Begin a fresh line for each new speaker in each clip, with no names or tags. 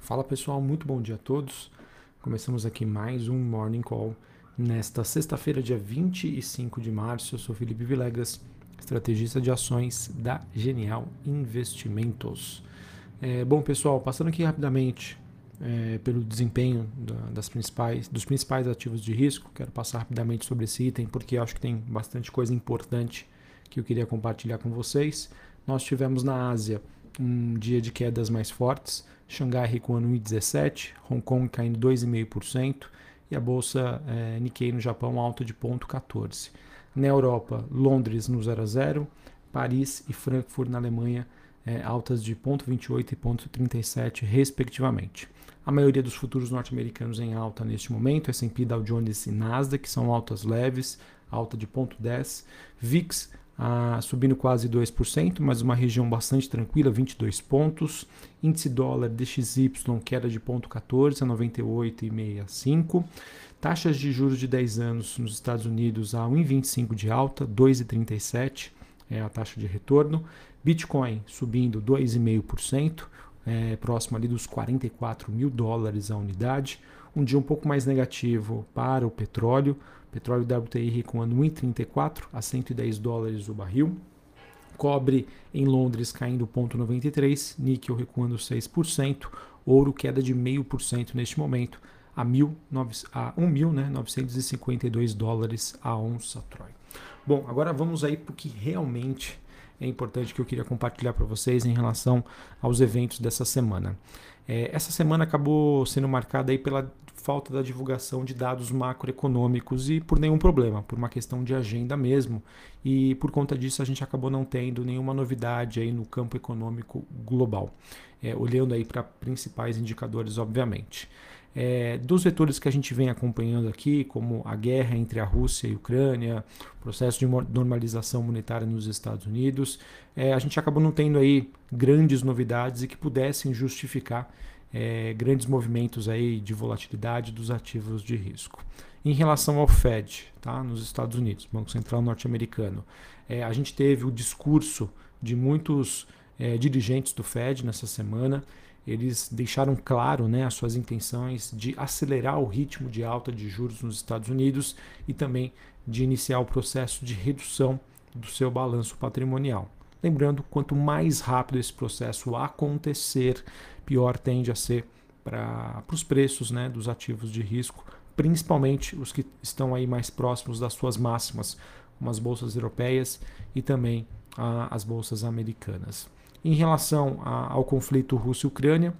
Fala pessoal, muito bom dia a todos. Começamos aqui mais um Morning Call nesta sexta-feira, dia 25 de março. Eu sou Felipe Vilegas, estrategista de ações da Genial Investimentos. É, bom pessoal, passando aqui rapidamente é, pelo desempenho da, das principais, dos principais ativos de risco, quero passar rapidamente sobre esse item porque acho que tem bastante coisa importante que eu queria compartilhar com vocês. Nós tivemos na Ásia um dia de quedas mais fortes, Xangai recuando 1,17%, Hong Kong caindo 2,5% e a bolsa é, Nikkei no Japão alta de 0,14%. Na Europa, Londres no 0 a 0, Paris e Frankfurt na Alemanha é, altas de 0,28 e 0,37 respectivamente. A maioria dos futuros norte-americanos em alta neste momento, S&P, Dow Jones e Nasdaq são altas leves, alta de 0,10. VIX ah, subindo quase 2%, mas uma região bastante tranquila, 22 pontos. Índice dólar DXY queda de 0,14 a 98,65. Taxas de juros de 10 anos nos Estados Unidos a 1,25 de alta, 2,37 é a taxa de retorno. Bitcoin subindo 2,5%, é, próximo ali dos 44 mil dólares a unidade. Um dia um pouco mais negativo para o petróleo, Petróleo WTI recuando 1,34 a 110 dólares o barril. Cobre em Londres caindo 0,93, níquel recuando 6%, ouro queda de 0,5% neste momento a, 1.952 né, dólares a onça Troy. Bom, agora vamos aí para o que realmente é importante que eu queria compartilhar para vocês em relação aos eventos dessa semana. É, essa semana acabou sendo marcada aí pela falta da divulgação de dados macroeconômicos e por nenhum problema, por uma questão de agenda mesmo. E por conta disso a gente acabou não tendo nenhuma novidade aí no campo econômico global, é, olhando aí para principais indicadores, obviamente. É, dos vetores que a gente vem acompanhando aqui, como a guerra entre a Rússia e a Ucrânia, processo de normalização monetária nos Estados Unidos, é, a gente acabou não tendo aí grandes novidades e que pudessem justificar é, grandes movimentos aí de volatilidade dos ativos de risco. Em relação ao Fed, tá, nos Estados Unidos, Banco Central norte-americano, é, a gente teve o discurso de muitos é, dirigentes do Fed nessa semana. Eles deixaram claro né, as suas intenções de acelerar o ritmo de alta de juros nos Estados Unidos e também de iniciar o processo de redução do seu balanço patrimonial. Lembrando, quanto mais rápido esse processo acontecer, pior tende a ser para os preços né, dos ativos de risco, principalmente os que estão aí mais próximos das suas máximas, como as bolsas europeias e também a, as bolsas americanas. Em relação a, ao conflito Rússia-Ucrânia,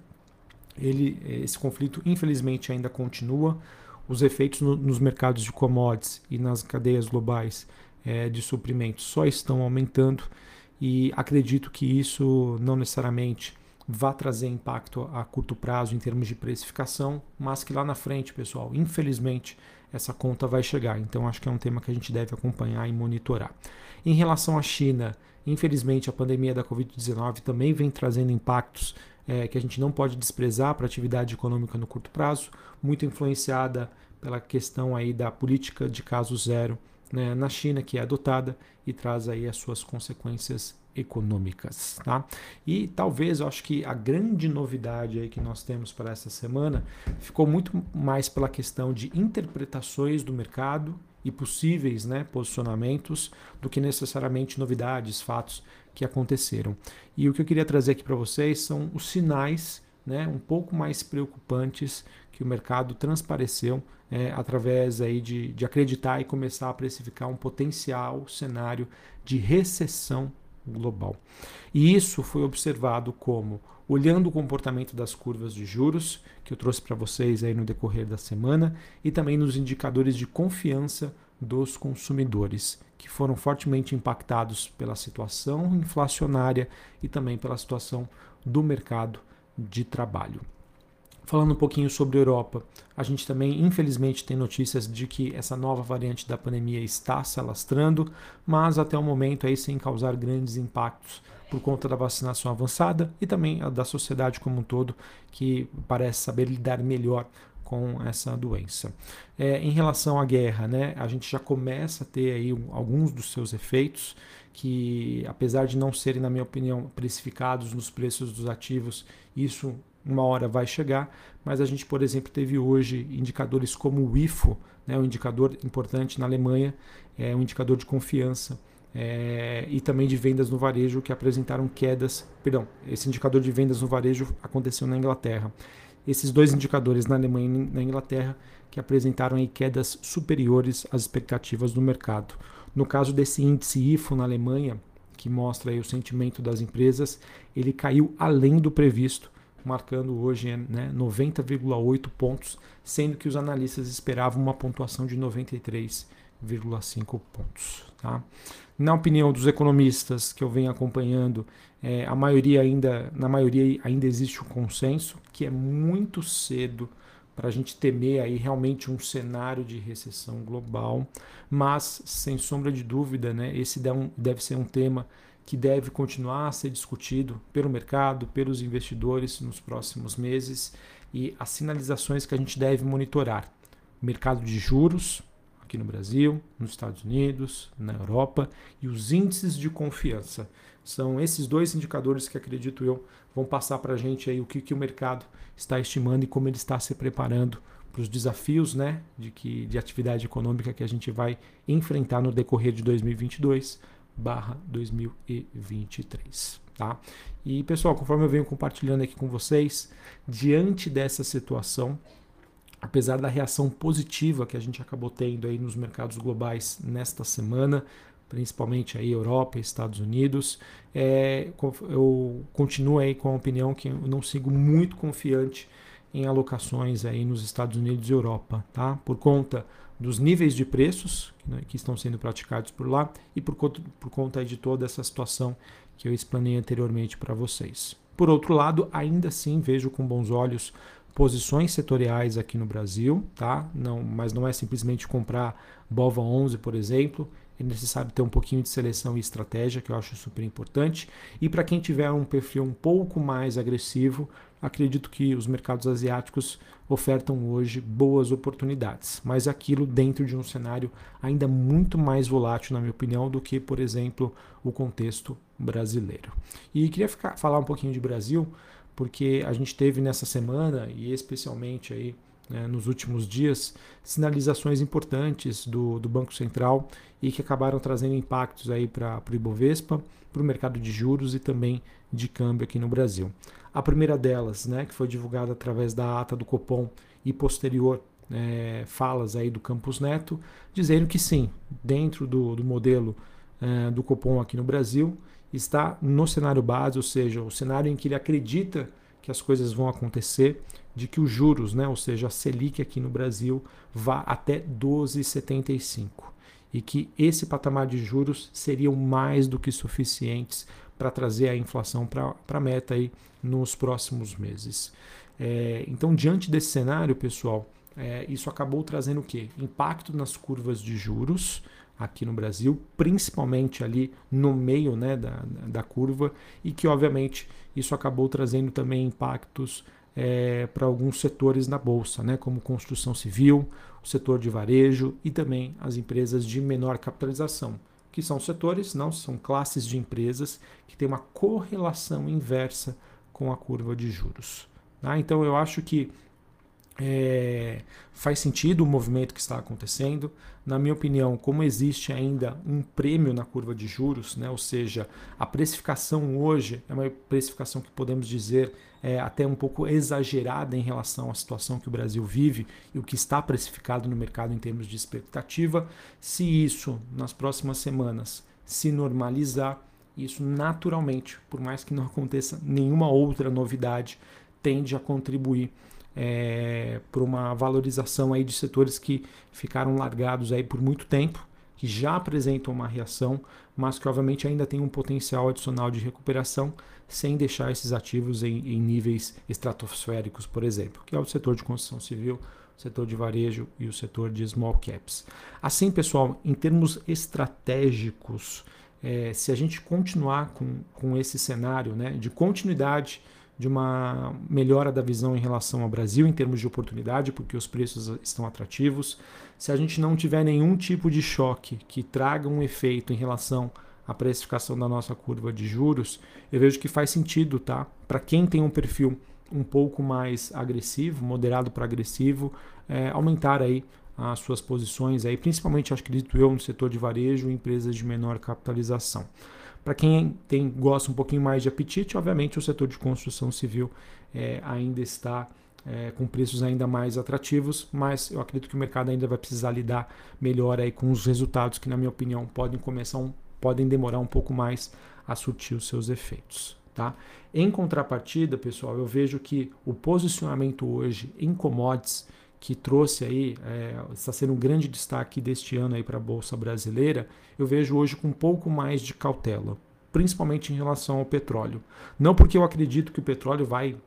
ele, esse conflito infelizmente ainda continua. Os efeitos no, nos mercados de commodities e nas cadeias globais é, de suprimentos só estão aumentando e acredito que isso não necessariamente vá trazer impacto a curto prazo em termos de precificação, mas que lá na frente, pessoal, infelizmente, essa conta vai chegar. Então acho que é um tema que a gente deve acompanhar e monitorar. Em relação à China, infelizmente a pandemia da Covid-19 também vem trazendo impactos é, que a gente não pode desprezar para a atividade econômica no curto prazo, muito influenciada pela questão aí da política de caso zero né, na China que é adotada e traz aí as suas consequências econômicas, tá? E talvez eu acho que a grande novidade aí que nós temos para essa semana ficou muito mais pela questão de interpretações do mercado e possíveis né, posicionamentos do que necessariamente novidades, fatos que aconteceram. E o que eu queria trazer aqui para vocês são os sinais né, um pouco mais preocupantes que o mercado transpareceu é, através aí de, de acreditar e começar a precificar um potencial cenário de recessão global. E isso foi observado como olhando o comportamento das curvas de juros, que eu trouxe para vocês aí no decorrer da semana, e também nos indicadores de confiança dos consumidores, que foram fortemente impactados pela situação inflacionária e também pela situação do mercado de trabalho. Falando um pouquinho sobre a Europa, a gente também, infelizmente, tem notícias de que essa nova variante da pandemia está se alastrando, mas até o momento aí sem causar grandes impactos por conta da vacinação avançada e também da sociedade como um todo, que parece saber lidar melhor com essa doença. É, em relação à guerra, né, a gente já começa a ter aí alguns dos seus efeitos que, apesar de não serem, na minha opinião, precificados nos preços dos ativos, isso uma hora vai chegar, mas a gente, por exemplo, teve hoje indicadores como o IFO, né, um indicador importante na Alemanha, é um indicador de confiança, é, e também de vendas no varejo que apresentaram quedas. Perdão, esse indicador de vendas no varejo aconteceu na Inglaterra. Esses dois indicadores na Alemanha e na Inglaterra que apresentaram aí quedas superiores às expectativas do mercado. No caso desse índice IFO na Alemanha, que mostra aí o sentimento das empresas, ele caiu além do previsto, marcando hoje né, 90,8 pontos, sendo que os analistas esperavam uma pontuação de 93,5 pontos. Tá? Na opinião dos economistas que eu venho acompanhando, é, a maioria ainda, na maioria ainda existe o um consenso que é muito cedo para a gente temer aí realmente um cenário de recessão global, mas sem sombra de dúvida, né, esse deve ser um tema que deve continuar a ser discutido pelo mercado, pelos investidores nos próximos meses e as sinalizações que a gente deve monitorar. Mercado de juros aqui no Brasil, nos Estados Unidos, na Europa e os índices de confiança. São esses dois indicadores que acredito eu vão passar para a gente aí o que, que o mercado está estimando e como ele está se preparando para os desafios né, de, que, de atividade econômica que a gente vai enfrentar no decorrer de 2022 barra 2023. Tá? E pessoal, conforme eu venho compartilhando aqui com vocês, diante dessa situação, apesar da reação positiva que a gente acabou tendo aí nos mercados globais nesta semana, principalmente aí Europa e Estados Unidos. É, eu continuo aí com a opinião que eu não sigo muito confiante em alocações aí nos Estados Unidos e Europa, tá? Por conta dos níveis de preços né, que estão sendo praticados por lá e por conta, por conta de toda essa situação que eu explanei anteriormente para vocês. Por outro lado, ainda assim vejo com bons olhos posições setoriais aqui no Brasil, tá? Não, mas não é simplesmente comprar Bova 11, por exemplo, é necessário ter um pouquinho de seleção e estratégia, que eu acho super importante. E para quem tiver um perfil um pouco mais agressivo, acredito que os mercados asiáticos ofertam hoje boas oportunidades, mas aquilo dentro de um cenário ainda muito mais volátil, na minha opinião, do que, por exemplo, o contexto brasileiro. E queria ficar, falar um pouquinho de Brasil, porque a gente teve nessa semana, e especialmente aí né, nos últimos dias sinalizações importantes do, do Banco Central e que acabaram trazendo impactos para o Ibovespa, para o mercado de juros e também de câmbio aqui no Brasil. A primeira delas, né, que foi divulgada através da ata do Copom e posterior é, falas aí do Campus Neto, dizendo que sim, dentro do, do modelo é, do Copom aqui no Brasil, está no cenário base, ou seja, o cenário em que ele acredita que as coisas vão acontecer, de que os juros, né, ou seja, a Selic aqui no Brasil, vá até 12,75 e que esse patamar de juros seriam mais do que suficientes para trazer a inflação para a meta aí nos próximos meses. É, então, diante desse cenário, pessoal, é, isso acabou trazendo o quê? Impacto nas curvas de juros aqui no Brasil, principalmente ali no meio né, da, da curva, e que obviamente isso acabou trazendo também impactos é, para alguns setores na bolsa, né, como construção civil, o setor de varejo e também as empresas de menor capitalização, que são setores, não são classes de empresas que têm uma correlação inversa com a curva de juros. Tá? Então eu acho que é, faz sentido o movimento que está acontecendo. Na minha opinião, como existe ainda um prêmio na curva de juros, né, ou seja, a precificação hoje é uma precificação que podemos dizer é até um pouco exagerada em relação à situação que o Brasil vive e o que está precificado no mercado em termos de expectativa. Se isso nas próximas semanas se normalizar, isso naturalmente, por mais que não aconteça nenhuma outra novidade, tende a contribuir é, para uma valorização aí de setores que ficaram largados aí por muito tempo, que já apresentam uma reação, mas que obviamente ainda tem um potencial adicional de recuperação, sem deixar esses ativos em, em níveis estratosféricos, por exemplo, que é o setor de construção civil, o setor de varejo e o setor de small caps. Assim, pessoal, em termos estratégicos, é, se a gente continuar com, com esse cenário né, de continuidade de uma melhora da visão em relação ao Brasil em termos de oportunidade, porque os preços estão atrativos. Se a gente não tiver nenhum tipo de choque que traga um efeito em relação à precificação da nossa curva de juros, eu vejo que faz sentido, tá? Para quem tem um perfil um pouco mais agressivo, moderado para agressivo, é, aumentar aí as suas posições aí, principalmente acredito eu no setor de varejo, empresas de menor capitalização. Para quem tem, gosta um pouquinho mais de apetite, obviamente o setor de construção civil é, ainda está é, com preços ainda mais atrativos, mas eu acredito que o mercado ainda vai precisar lidar melhor aí com os resultados que, na minha opinião, podem começar um, podem demorar um pouco mais a surtir os seus efeitos. Tá? Em contrapartida, pessoal, eu vejo que o posicionamento hoje em commodities que trouxe aí, é, está sendo um grande destaque deste ano aí para a Bolsa Brasileira, eu vejo hoje com um pouco mais de cautela, principalmente em relação ao petróleo. Não porque eu acredito que o petróleo vai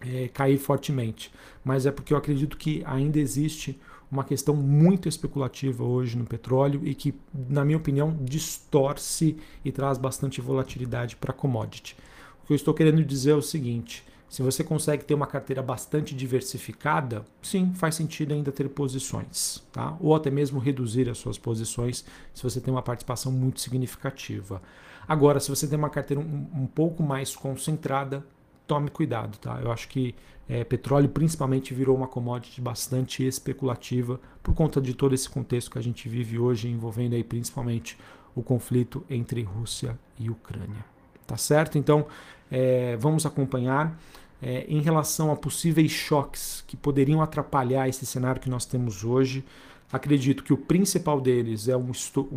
é, cair fortemente, mas é porque eu acredito que ainda existe uma questão muito especulativa hoje no petróleo e que, na minha opinião, distorce e traz bastante volatilidade para a commodity. O que eu estou querendo dizer é o seguinte: se você consegue ter uma carteira bastante diversificada, sim, faz sentido ainda ter posições, tá? Ou até mesmo reduzir as suas posições se você tem uma participação muito significativa. Agora, se você tem uma carteira um, um pouco mais concentrada, tome cuidado, tá? Eu acho que é, petróleo principalmente virou uma commodity bastante especulativa por conta de todo esse contexto que a gente vive hoje, envolvendo aí principalmente o conflito entre Rússia e Ucrânia. Tá certo? Então, é, vamos acompanhar é, em relação a possíveis choques que poderiam atrapalhar esse cenário que nós temos hoje. Acredito que o principal deles é um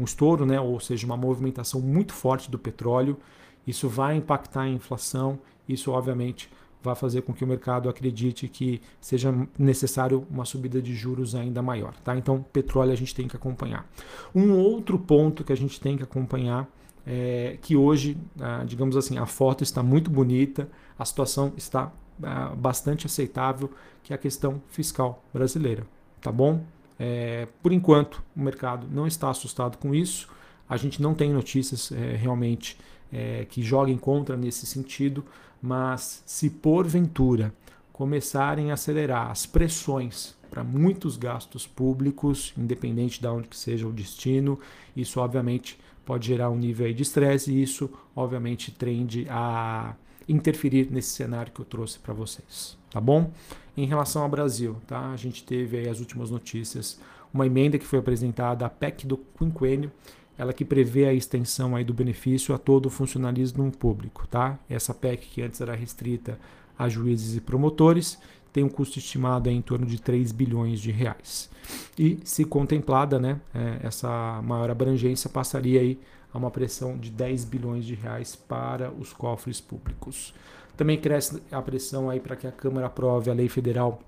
estouro, né, ou seja, uma movimentação muito forte do petróleo. Isso vai impactar a inflação. Isso, obviamente, vai fazer com que o mercado acredite que seja necessário uma subida de juros ainda maior. Tá? Então, petróleo a gente tem que acompanhar. Um outro ponto que a gente tem que acompanhar é que hoje, ah, digamos assim, a foto está muito bonita, a situação está ah, bastante aceitável, que é a questão fiscal brasileira, tá bom? É, por enquanto, o mercado não está assustado com isso. A gente não tem notícias é, realmente é, que joguem contra nesse sentido, mas se porventura começarem a acelerar as pressões para muitos gastos públicos, independente de onde que seja o destino, isso obviamente pode gerar um nível de estresse e isso obviamente tende a interferir nesse cenário que eu trouxe para vocês, tá bom? Em relação ao Brasil, tá? A gente teve aí as últimas notícias, uma emenda que foi apresentada, a PEC do quinquênio, ela que prevê a extensão aí do benefício a todo o funcionalismo público, tá? Essa PEC que antes era restrita a juízes e promotores, tem um custo estimado em torno de 3 bilhões de reais. E se contemplada, né, é, essa maior abrangência passaria aí a uma pressão de 10 bilhões de reais para os cofres públicos. Também cresce a pressão aí para que a Câmara aprove a lei federal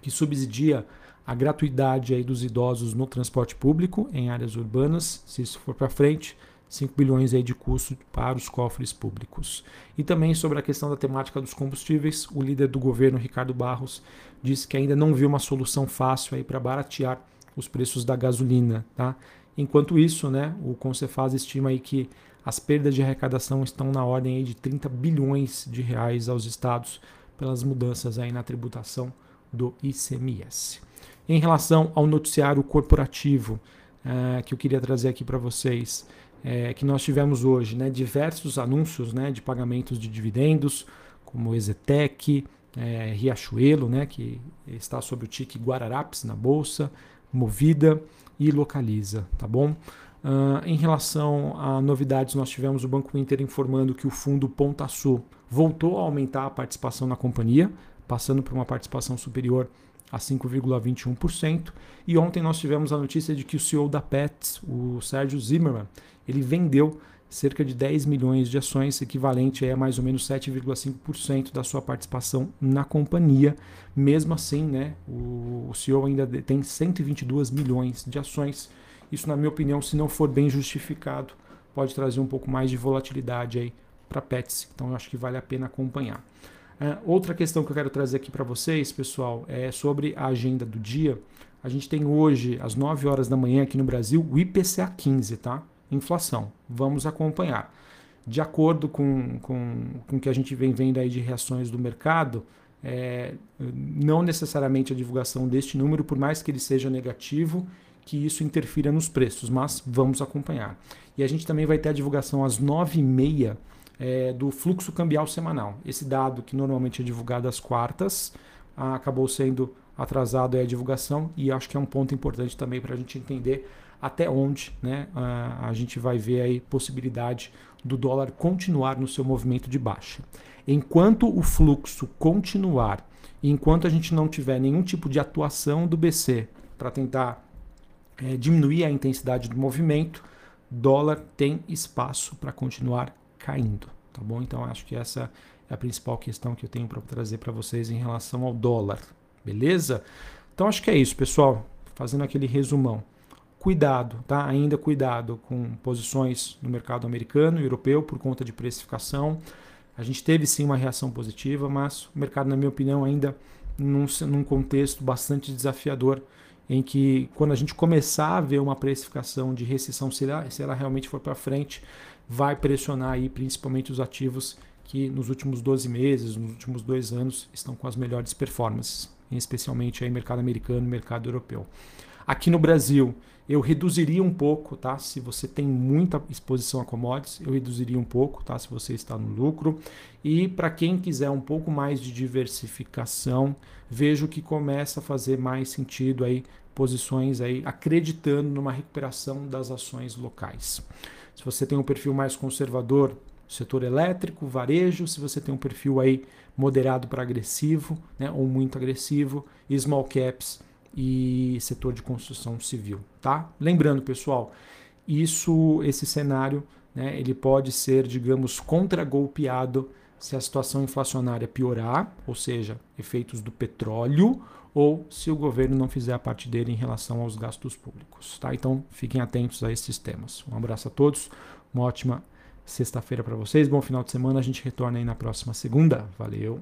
que subsidia a gratuidade aí dos idosos no transporte público em áreas urbanas, se isso for para frente, 5 bilhões aí de custo para os cofres públicos. E também sobre a questão da temática dos combustíveis, o líder do governo, Ricardo Barros, disse que ainda não viu uma solução fácil aí para baratear os preços da gasolina, tá? Enquanto isso, né, o Concefaz estima aí que as perdas de arrecadação estão na ordem aí de 30 bilhões de reais aos estados pelas mudanças aí na tributação do ICMS. Em relação ao noticiário corporativo, uh, que eu queria trazer aqui para vocês, é, que nós tivemos hoje, né, diversos anúncios né, de pagamentos de dividendos, como Ezetec, é, Riachuelo, né, que está sob o tique Guararapes na bolsa, Movida e Localiza, tá bom? Uh, em relação a novidades, nós tivemos o Banco Inter informando que o fundo Ponta Sul voltou a aumentar a participação na companhia, passando por uma participação superior a 5,21%. E ontem nós tivemos a notícia de que o CEO da Pets, o Sérgio Zimmermann, ele vendeu cerca de 10 milhões de ações, equivalente a mais ou menos 7,5% da sua participação na companhia. Mesmo assim, né, o CEO ainda tem 122 milhões de ações. Isso, na minha opinião, se não for bem justificado, pode trazer um pouco mais de volatilidade aí para Pets. Então, eu acho que vale a pena acompanhar. Uh, outra questão que eu quero trazer aqui para vocês, pessoal, é sobre a agenda do dia. A gente tem hoje, às 9 horas da manhã aqui no Brasil, o IPCA 15, tá? Inflação. Vamos acompanhar. de acordo com, com, com o que a gente vem vendo aí de reações do mercado, é, não necessariamente a divulgação deste número, por mais que ele seja negativo, que isso interfira nos preços, mas vamos acompanhar. E a gente também vai ter a divulgação às 9h30 é, do fluxo cambial semanal. Esse dado que normalmente é divulgado às quartas acabou sendo atrasado a divulgação e acho que é um ponto importante também para a gente entender até onde né, a, a gente vai ver aí possibilidade do dólar continuar no seu movimento de baixa. Enquanto o fluxo continuar, enquanto a gente não tiver nenhum tipo de atuação do BC para tentar é, diminuir a intensidade do movimento, dólar tem espaço para continuar caindo, tá bom? Então acho que essa é a principal questão que eu tenho para trazer para vocês em relação ao dólar, beleza? Então acho que é isso, pessoal. Fazendo aquele resumão. Cuidado, tá? Ainda cuidado com posições no mercado americano e europeu por conta de precificação. A gente teve sim uma reação positiva, mas o mercado, na minha opinião, ainda num, num contexto bastante desafiador, em que quando a gente começar a ver uma precificação de recessão, se ela, se ela realmente for para frente, vai pressionar aí principalmente os ativos que nos últimos 12 meses, nos últimos dois anos, estão com as melhores performances, especialmente aí mercado americano e mercado europeu. Aqui no Brasil, eu reduziria um pouco, tá? Se você tem muita exposição a commodities, eu reduziria um pouco, tá? Se você está no lucro. E para quem quiser um pouco mais de diversificação, vejo que começa a fazer mais sentido aí posições aí acreditando numa recuperação das ações locais. Se você tem um perfil mais conservador, setor elétrico, varejo, se você tem um perfil aí moderado para agressivo, né, ou muito agressivo, small caps, e setor de construção civil, tá? Lembrando, pessoal, isso, esse cenário, né, ele pode ser, digamos, contragolpeado se a situação inflacionária piorar, ou seja, efeitos do petróleo, ou se o governo não fizer a parte dele em relação aos gastos públicos, tá? Então, fiquem atentos a esses temas. Um abraço a todos, uma ótima sexta-feira para vocês, bom final de semana, a gente retorna aí na próxima segunda. Valeu!